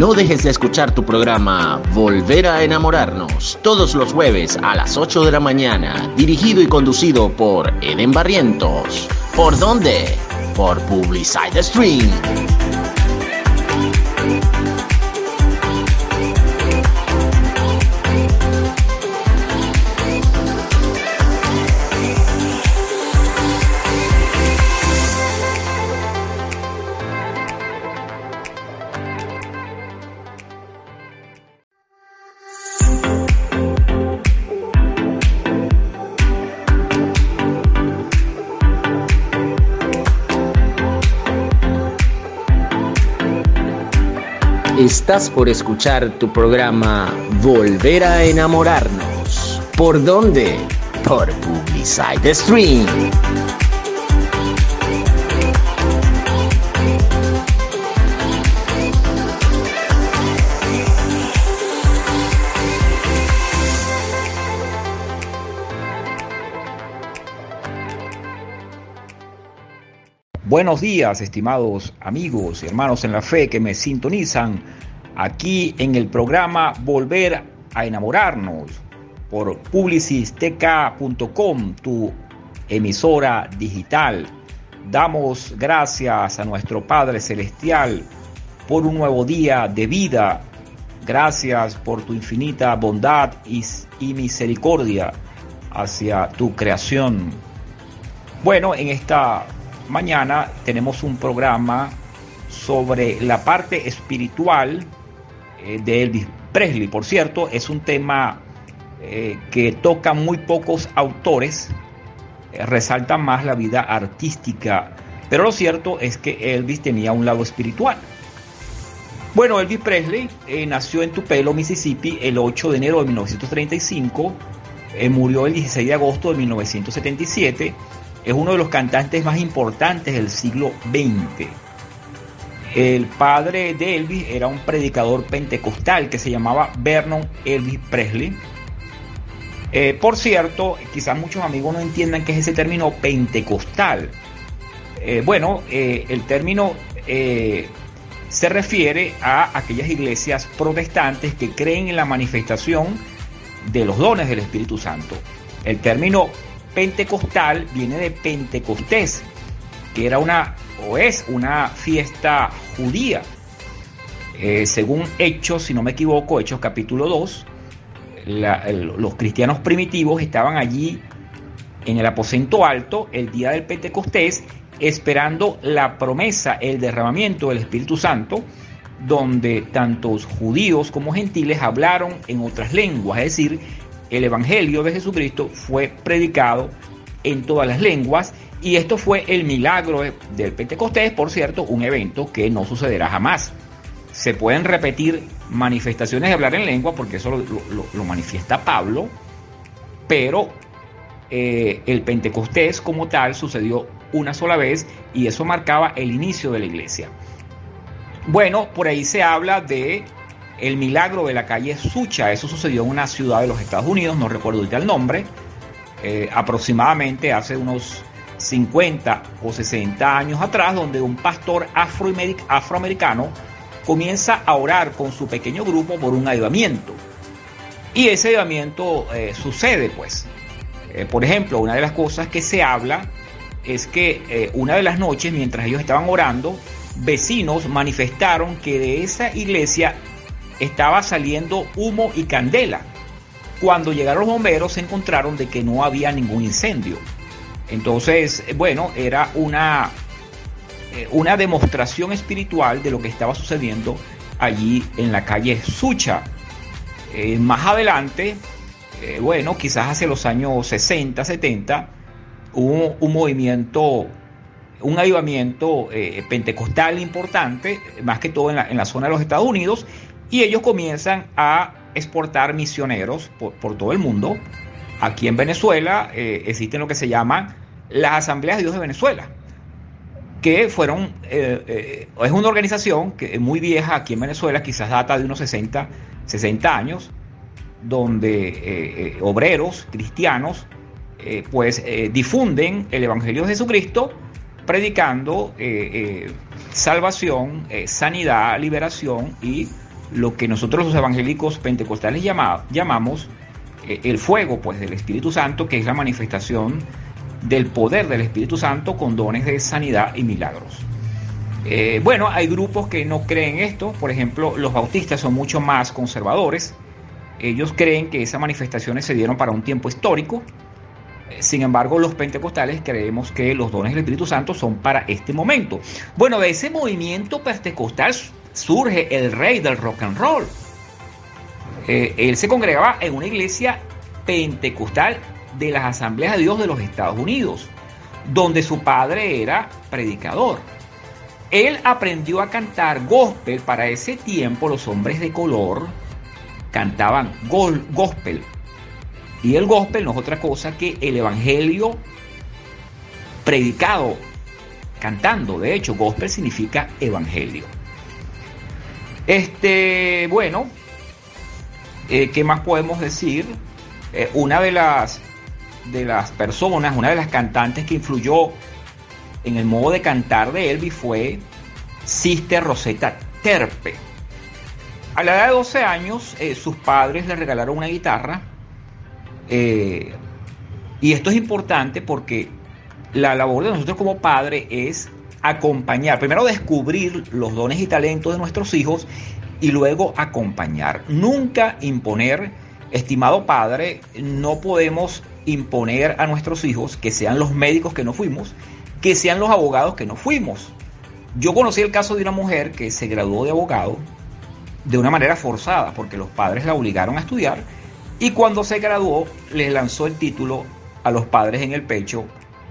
No dejes de escuchar tu programa Volver a enamorarnos todos los jueves a las 8 de la mañana, dirigido y conducido por Eden Barrientos. ¿Por dónde? Por Publicide Stream. Estás por escuchar tu programa Volver a enamorarnos. ¿Por dónde? Por Publicide Stream. Buenos días, estimados amigos y hermanos en la fe que me sintonizan aquí en el programa Volver a enamorarnos por publicisteca.com, tu emisora digital. Damos gracias a nuestro Padre Celestial por un nuevo día de vida. Gracias por tu infinita bondad y, y misericordia hacia tu creación. Bueno, en esta mañana tenemos un programa sobre la parte espiritual eh, de Elvis Presley. Por cierto, es un tema eh, que toca muy pocos autores, eh, resalta más la vida artística, pero lo cierto es que Elvis tenía un lado espiritual. Bueno, Elvis Presley nació en Tupelo, Mississippi, el 8 de enero de 1935, murió el 16 de agosto de 1977 es uno de los cantantes más importantes del siglo XX. El padre de Elvis era un predicador pentecostal que se llamaba Vernon Elvis Presley. Eh, por cierto, quizás muchos amigos no entiendan qué es ese término pentecostal. Eh, bueno, eh, el término se refiere a aquellas iglesias protestantes que creen en la manifestación de los dones del Espíritu Santo. El término pentecostal viene de Pentecostés, que era una o es una fiesta judía. Eh, según Hechos, si no me equivoco, Hechos capítulo 2, los cristianos primitivos estaban allí en el aposento alto el día del Pentecostés, esperando la promesa, el derramamiento del Espíritu Santo, donde tantos judíos como gentiles hablaron en otras lenguas, es decir, el Evangelio de Jesucristo fue predicado en todas las lenguas y esto fue el milagro del Pentecostés, por cierto, un evento que no sucederá jamás. Se pueden repetir manifestaciones de hablar en lengua, porque eso lo, manifiesta Pablo, pero eh, el Pentecostés como tal sucedió una sola vez y eso marcaba el inicio de la iglesia. Bueno, por ahí se habla de el milagro de la calle Sucha. Eso sucedió en una ciudad de los Estados Unidos, no recuerdo el nombre, eh, aproximadamente hace unos 50 o 60 años atrás, donde un pastor afroamericano comienza a orar con su pequeño grupo por un ayudamiento. Y ese ayudamiento eh, sucede, pues. Eh, por ejemplo, una de las cosas que se habla es que una de las noches, mientras ellos estaban orando, vecinos manifestaron que de esa iglesia estaba saliendo humo y candela. Cuando llegaron los bomberos se encontraron de que no había ningún incendio. Entonces, bueno, era una, eh, una demostración espiritual de lo que estaba sucediendo allí en la calle Sucha. Eh, más adelante, eh, bueno, quizás hacia los años 60, 70, hubo un movimiento, un avivamiento pentecostal importante, más que todo en la, en la zona de los Estados Unidos, y ellos comienzan a exportar misioneros por, todo el mundo. Aquí en Venezuela eh, existen lo que se llaman las Asambleas de Dios de Venezuela, que fueron, eh, eh, es una organización que es muy vieja aquí en Venezuela, quizás data de unos 60, 60 años, donde obreros cristianos pues difunden el Evangelio de Jesucristo predicando salvación, sanidad, liberación y lo que nosotros los evangélicos pentecostales llamamos eh, el fuego pues, del Espíritu Santo, que es la manifestación del poder del Espíritu Santo con dones de sanidad y milagros. Eh, bueno, hay grupos que no creen esto, por ejemplo, los bautistas son mucho más conservadores, ellos creen que esas manifestaciones se dieron para un tiempo histórico, sin embargo, los pentecostales creemos que los dones del Espíritu Santo son para este momento. Bueno, de ese movimiento pentecostal surge el rey del rock and roll. Eh, él se congregaba en una iglesia pentecostal de las Asambleas de Dios de los Estados Unidos, donde su padre era predicador. Él aprendió a cantar gospel. Para ese tiempo los hombres de color cantaban gospel. Y el gospel no es otra cosa que el evangelio predicado, cantando. De hecho, gospel significa evangelio. Este, bueno, eh, ¿qué más podemos decir? Eh, una de las, de las personas, una de las cantantes que influyó en el modo de cantar de Elvis fue Sister Rosetta Terpe. A la edad de 12 años, eh, sus padres le regalaron una guitarra. y esto es importante porque la labor de nosotros como padres es acompañar, primero descubrir los dones y talentos de nuestros hijos y luego acompañar. Nunca imponer, estimado padre, no podemos imponer a nuestros hijos que sean los médicos que no fuimos, que sean los abogados que no fuimos. Yo conocí el caso de una mujer que se graduó de abogado de una manera forzada, porque los padres la obligaron a estudiar, y cuando se graduó les lanzó el título a los padres en el pecho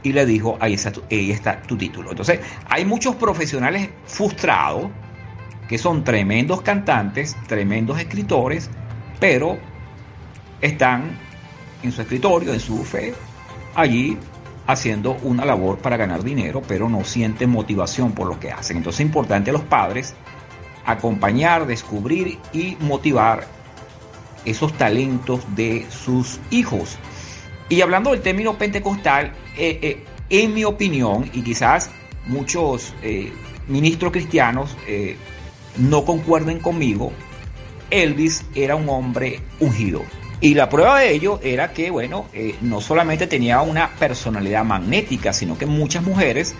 y le dijo, ahí está, tu, ahí está tu título. Entonces, hay muchos profesionales frustrados que son tremendos cantantes, tremendos escritores, pero están en su escritorio, en su fe, allí haciendo una labor para ganar dinero, pero no sienten motivación por lo que hacen. Entonces es importante a los padres acompañar, descubrir y motivar esos talentos de sus hijos. Y hablando del término pentecostal, eh, eh, en mi opinión, y quizás muchos eh, ministros cristianos no concuerden conmigo, Elvis era un hombre ungido. Y la prueba de ello era que, bueno, no solamente tenía una personalidad magnética, sino que muchas mujeres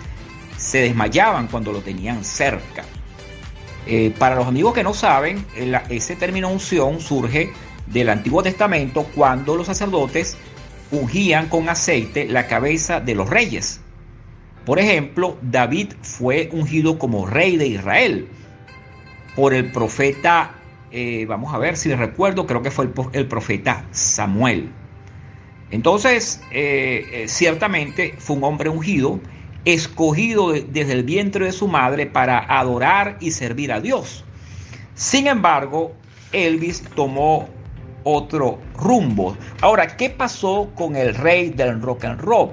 se desmayaban cuando lo tenían cerca. para los amigos que no saben, ese término unción surge del Antiguo Testamento cuando los sacerdotes ungían con aceite la cabeza de los reyes. Por ejemplo, David fue ungido como rey de Israel por el profeta, eh, vamos a ver si recuerdo, creo que fue el, profeta Samuel. Entonces, eh, eh, ciertamente fue un hombre ungido, escogido desde el vientre de su madre para adorar y servir a Dios. Sin embargo, Elvis tomó otro rumbo. Ahora, ¿qué pasó con el rey del rock and roll?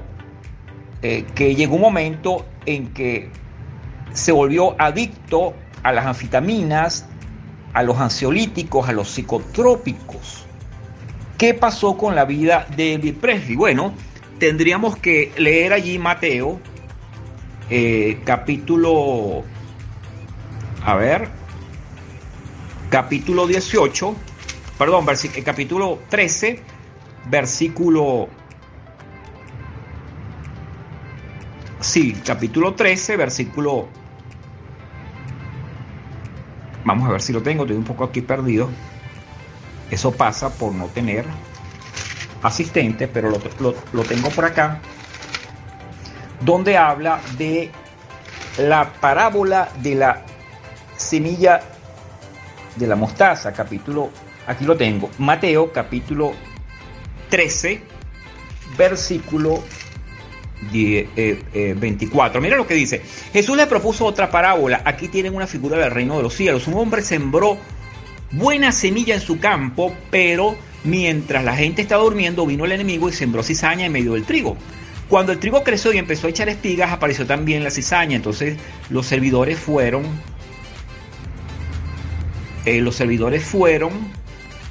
Eh, que llegó un momento en que se volvió adicto a las anfitaminas, a los ansiolíticos, a los psicotrópicos. ¿Qué pasó con la vida de Elvis Presley? Bueno, tendríamos que leer allí Mateo, eh, capítulo, a ver, capítulo 18, perdón, el capítulo 13, versículo... Sí, capítulo 13, versículo... Vamos a ver si lo tengo, estoy un poco aquí perdido. Eso pasa por no tener asistente, pero lo, lo tengo por acá. Donde habla de la parábola de la semilla de la mostaza, capítulo Aquí lo tengo. Mateo capítulo 13, versículo 24. Eh, eh, Mira lo que dice. Jesús le propuso otra parábola. Aquí tienen una figura del reino de los cielos. Un hombre sembró buena semilla en su campo, pero mientras la gente estaba durmiendo vino el enemigo y sembró cizaña en medio del trigo. Cuando el trigo creció y empezó a echar espigas, apareció también la cizaña. Entonces los servidores fueron... Eh, los servidores fueron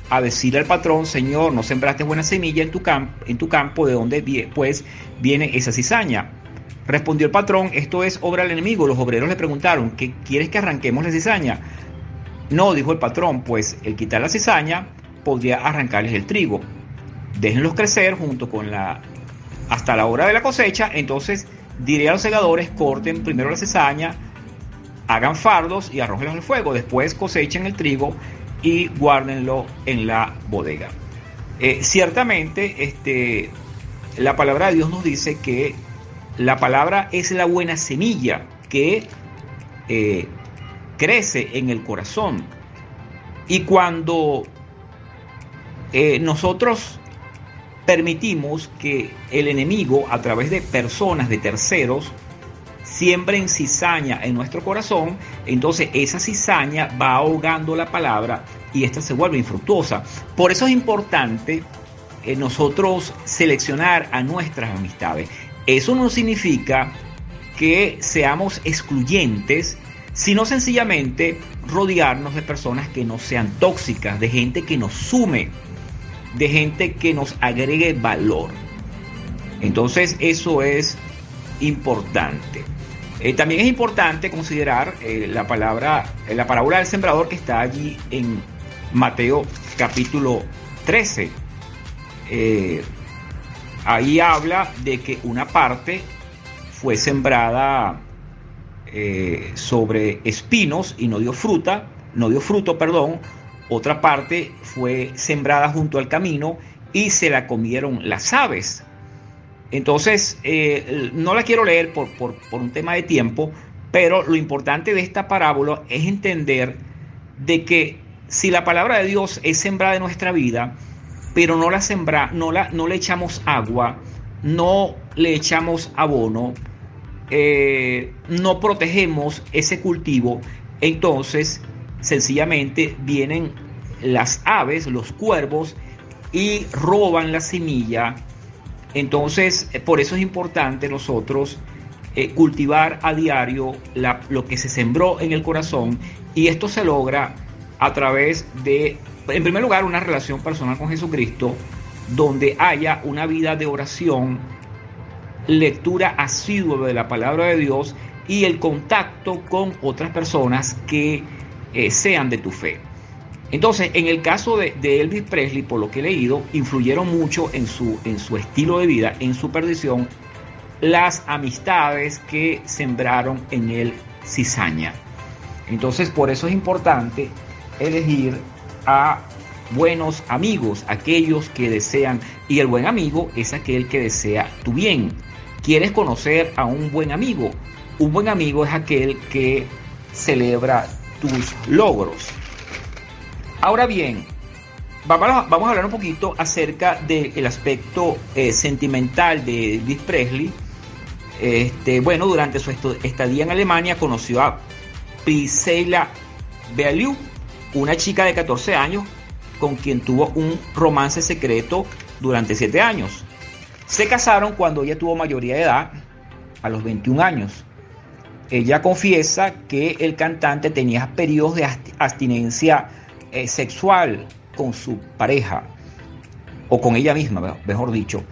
a decirle al patrón, Señor, no sembraste buena semilla en tu, en tu campo, ¿de dónde pues viene esa cizaña? Respondió el patrón, esto es obra del enemigo. Los obreros le preguntaron, ¿qué quieres que arranquemos la cizaña? No, dijo el patrón, pues el quitar la cizaña podría arrancarles el trigo. Déjenlos crecer junto con la hasta la hora de la cosecha, entonces diré a los segadores, corten primero la cizaña, hagan fardos y arrójenlos al fuego, después cosechen el trigo y guárdenlo en la bodega. Eh, ciertamente, este, la palabra de Dios nos dice que la palabra es la buena semilla que eh, crece en el corazón. Y cuando eh, nosotros permitimos que el enemigo, a través de personas, de terceros, siembren cizaña en nuestro corazón, entonces esa cizaña va ahogando la palabra y esta se vuelve infructuosa. Por eso es importante eh, nosotros seleccionar a nuestras amistades. Eso no significa que seamos excluyentes, sino sencillamente rodearnos de personas que no sean tóxicas, de gente que nos sume, de gente que nos agregue valor. Entonces eso es importante. Eh, también es importante considerar eh, la palabra, eh, la parábola del sembrador que está allí en Mateo capítulo 13. ahí habla de que una parte fue sembrada sobre espinos y no dio fruta, no dio fruto, perdón. Otra parte fue sembrada junto al camino y se la comieron las aves. Entonces, eh, no la quiero leer por, un tema de tiempo, pero lo importante de esta parábola es entender de que si la palabra de Dios es sembrada en nuestra vida, pero no la sembra, no, la, no le echamos agua, no le echamos abono, eh, no protegemos ese cultivo, entonces sencillamente vienen las aves, los cuervos, y roban la semilla entonces, eh, por eso es importante nosotros eh, cultivar a diario lo que se sembró en el corazón y esto se logra a través de, en primer lugar, una relación personal con Jesucristo, donde haya una vida de oración, lectura asidua de la palabra de Dios y el contacto con otras personas que eh, sean de tu fe. Entonces, en el caso de, Elvis Presley, por lo que he leído, influyeron mucho en su, en su estilo de vida, en su perdición, las amistades que sembraron en él cizaña. Entonces, por eso es importante elegir a buenos amigos, aquellos que desean, y el buen amigo es aquel que desea tu bien. ¿Quieres conocer a un buen amigo? Un buen amigo es aquel que celebra tus logros. Ahora bien, vamos a, hablar un poquito acerca del aspecto eh, sentimental de Elvis Presley. Este, bueno, durante su estadía en Alemania conoció a Priscilla Beaulieu, una chica de 14 años con quien tuvo un romance secreto durante 7 años. Se casaron cuando ella tuvo mayoría de edad, a los 21 años. Ella confiesa que el cantante tenía periodos de abstinencia sexual con su pareja o con ella misma, mejor dicho.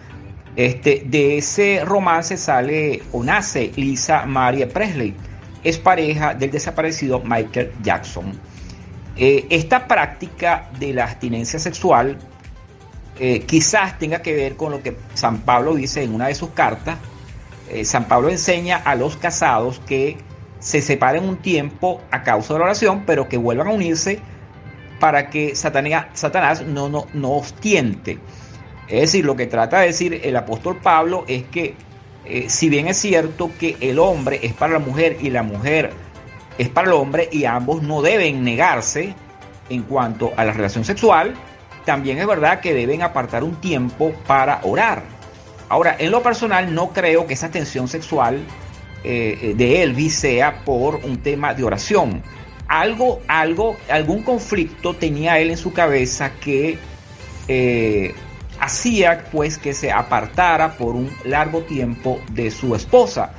Este, de ese romance sale o nace Lisa Maria Presley, es pareja del desaparecido Michael Jackson. Eh, esta práctica de la abstinencia sexual eh, quizás tenga que ver con lo que San Pablo dice en una de sus cartas. San Pablo enseña a los casados que se separen un tiempo a causa de la oración, pero que vuelvan a unirse para que Satanás, no, no, no tiente. Es decir, lo que trata de decir el apóstol Pablo es que eh, si bien es cierto que el hombre es para la mujer y la mujer es para el hombre y ambos no deben negarse en cuanto a la relación sexual, también es verdad que deben apartar un tiempo para orar. Ahora, en lo personal no creo que esa tensión sexual eh, de Elvis sea por un tema de oración algo, algo, algún conflicto tenía él en su cabeza que eh, hacía pues que se apartara por un largo tiempo de su esposa.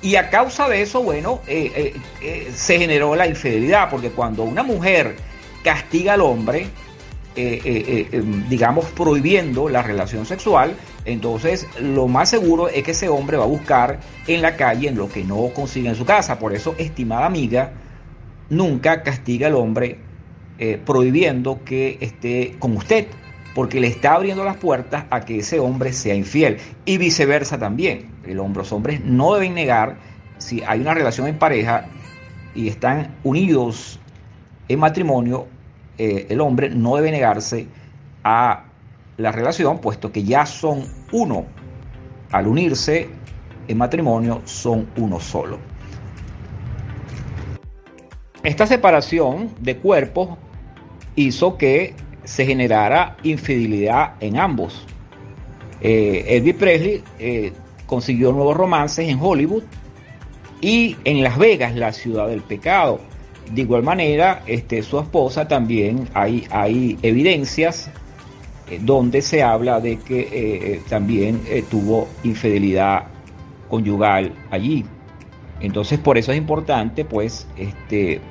Y a causa de eso, bueno, eh, eh, se generó la infidelidad, porque cuando una mujer castiga al hombre, digamos, prohibiendo la relación sexual, entonces lo más seguro es que ese hombre va a buscar en la calle en lo que no consigue en su casa. Por eso, estimada amiga, nunca castiga al hombre eh, prohibiendo que esté con usted, porque le está abriendo las puertas a que ese hombre sea infiel. Y viceversa también. El hombre, los hombres no deben negar si hay una relación en pareja y están unidos en matrimonio, eh, el hombre no debe negarse a la relación, puesto que ya son uno. Al unirse en matrimonio, son uno solo. Esta separación de cuerpos hizo que se generara infidelidad en ambos. Eh, Elvis Presley eh, consiguió nuevos romances en Hollywood y en Las Vegas, la ciudad del pecado. De igual manera, este, su esposa también hay, hay evidencias eh, donde se habla de que eh, también tuvo infidelidad conyugal allí. Entonces, por eso es importante, pues, este,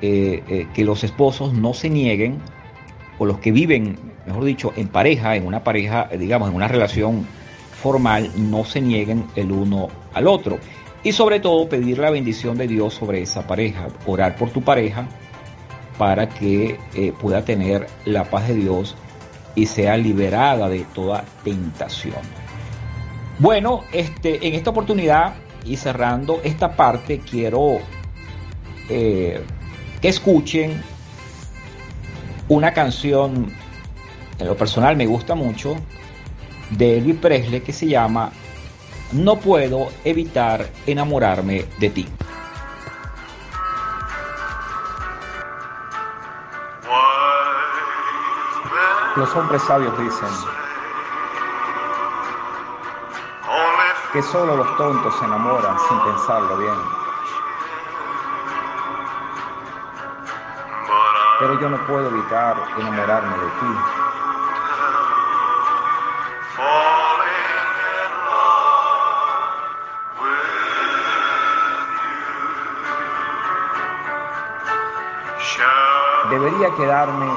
que los esposos no se nieguen, o los que viven, mejor dicho, en pareja, en una pareja, digamos, en una relación formal, no se nieguen el uno al otro. Y sobre todo pedir la bendición de Dios sobre esa pareja, orar por tu pareja para que eh, pueda tener la paz de Dios y sea liberada de toda tentación. Bueno, este, en esta oportunidad y cerrando esta parte, quiero eh, que escuchen una canción, en lo personal me gusta mucho, de Elvis Presley que se llama no puedo evitar enamorarme de ti. Los hombres sabios dicen que solo los tontos se enamoran sin pensarlo bien. Pero yo no puedo evitar enamorarme de ti. ¿Debería quedarme?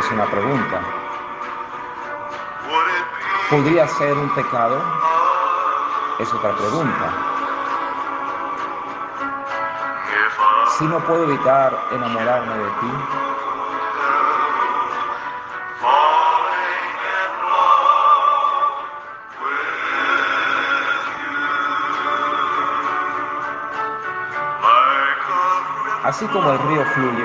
Es una pregunta. ¿Podría ser un pecado? Es otra pregunta. Si no puedo evitar enamorarme de ti, Así como el río fluye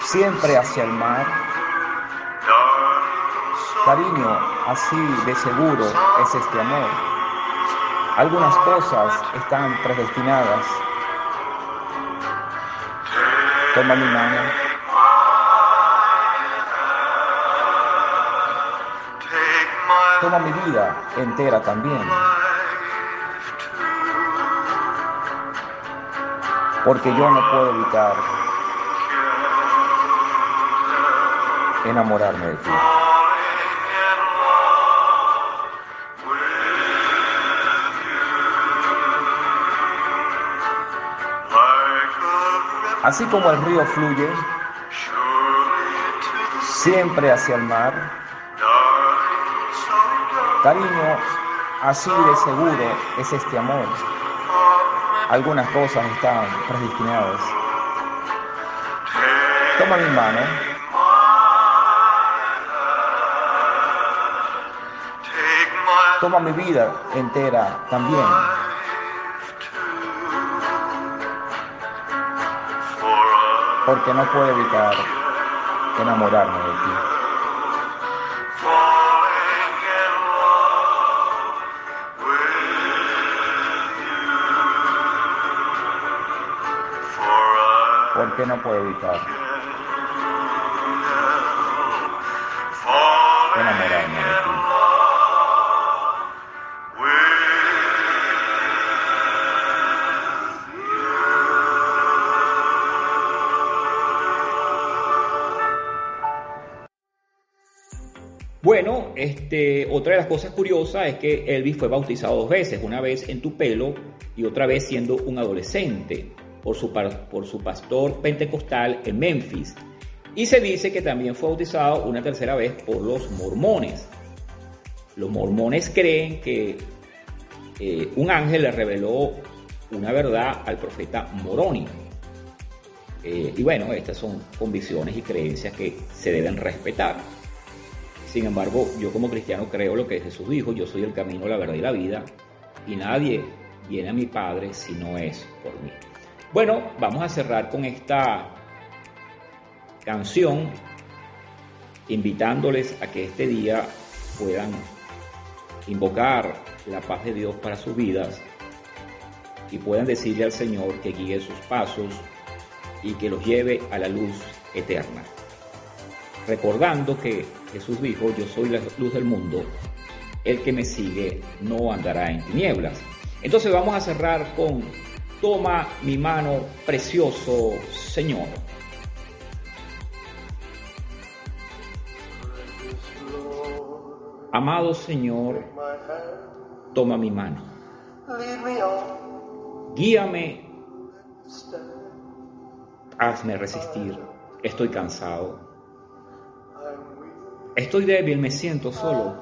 siempre hacia el mar, cariño, así de seguro es este amor. Algunas cosas están predestinadas. Toma mi mano. Toma mi vida entera también. porque yo no puedo evitar enamorarme de ti. Así como el río fluye siempre hacia el mar, cariño, así de seguro es este amor algunas cosas están predestinadas. Toma mi mano. Toma mi vida entera también. Porque no puedo evitar enamorarme de ti. porque no puedo evitar Bueno, este, otra de las cosas curiosas es que Elvis fue bautizado dos veces, una vez en tu pelo y otra vez siendo un adolescente por su, por su pastor pentecostal en Memphis. Y se dice que también fue bautizado una tercera vez por los mormones. Los mormones creen que eh, un ángel le reveló una verdad al profeta Moroni. Eh, y bueno, estas son convicciones y creencias que se deben respetar. Sin embargo, yo como cristiano creo lo que Jesús dijo, yo soy el camino, la verdad y la vida, y nadie viene a mi Padre si no es por mí. Bueno, vamos a cerrar con esta canción, invitándoles a que este día puedan invocar la paz de Dios para sus vidas y puedan decirle al Señor que guíe sus pasos y que los lleve a la luz eterna. Recordando que Jesús dijo, yo soy la luz del mundo, el que me sigue no andará en tinieblas. Entonces vamos a cerrar con, toma mi mano, precioso Señor. Amado Señor, toma mi mano. Guíame hazme resistir. Estoy cansado. Estoy débil, me siento solo.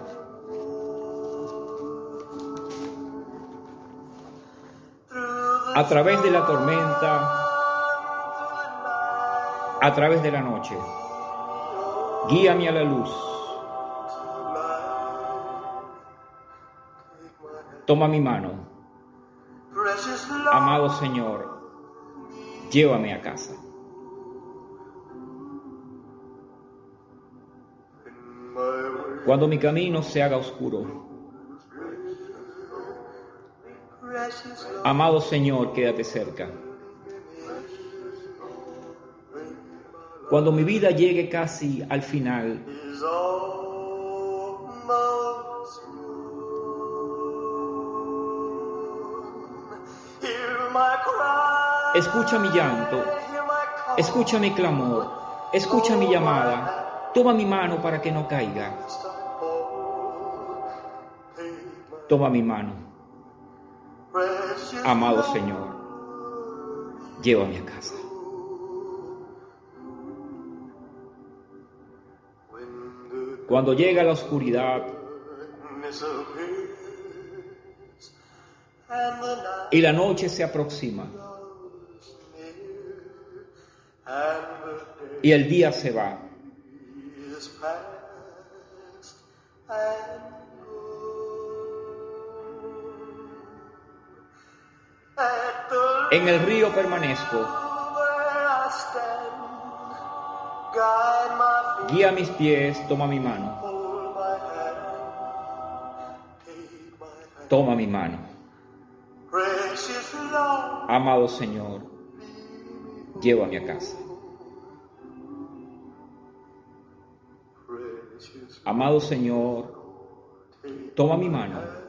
A través de la tormenta, a través de la noche, guíame a la luz. Toma mi mano. Amado Señor, llévame a casa. Cuando mi camino se haga oscuro, amado Señor, quédate cerca. Cuando mi vida llegue casi al final, Escucha mi llanto, escucha mi clamor, escucha mi llamada, toma mi mano para que no caiga. Toma mi mano. Amado Señor, llévame a casa. Cuando llega la oscuridad y la noche se aproxima, y el día se va. En el río permanezco. Guía mis pies, toma mi mano. Toma mi mano. Amado Señor, llévame a casa. Amado Señor, toma mi mano.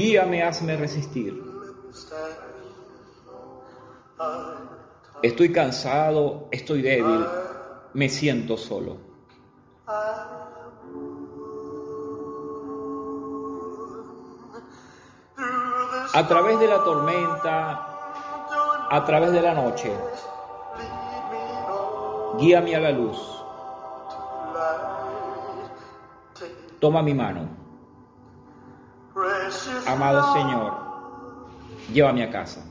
Guíame, hazme resistir. Estoy cansado, estoy débil, me siento solo. A través de la tormenta, a través de la noche, guíame a la luz. Toma mi mano. Amado Señor, llévame a casa.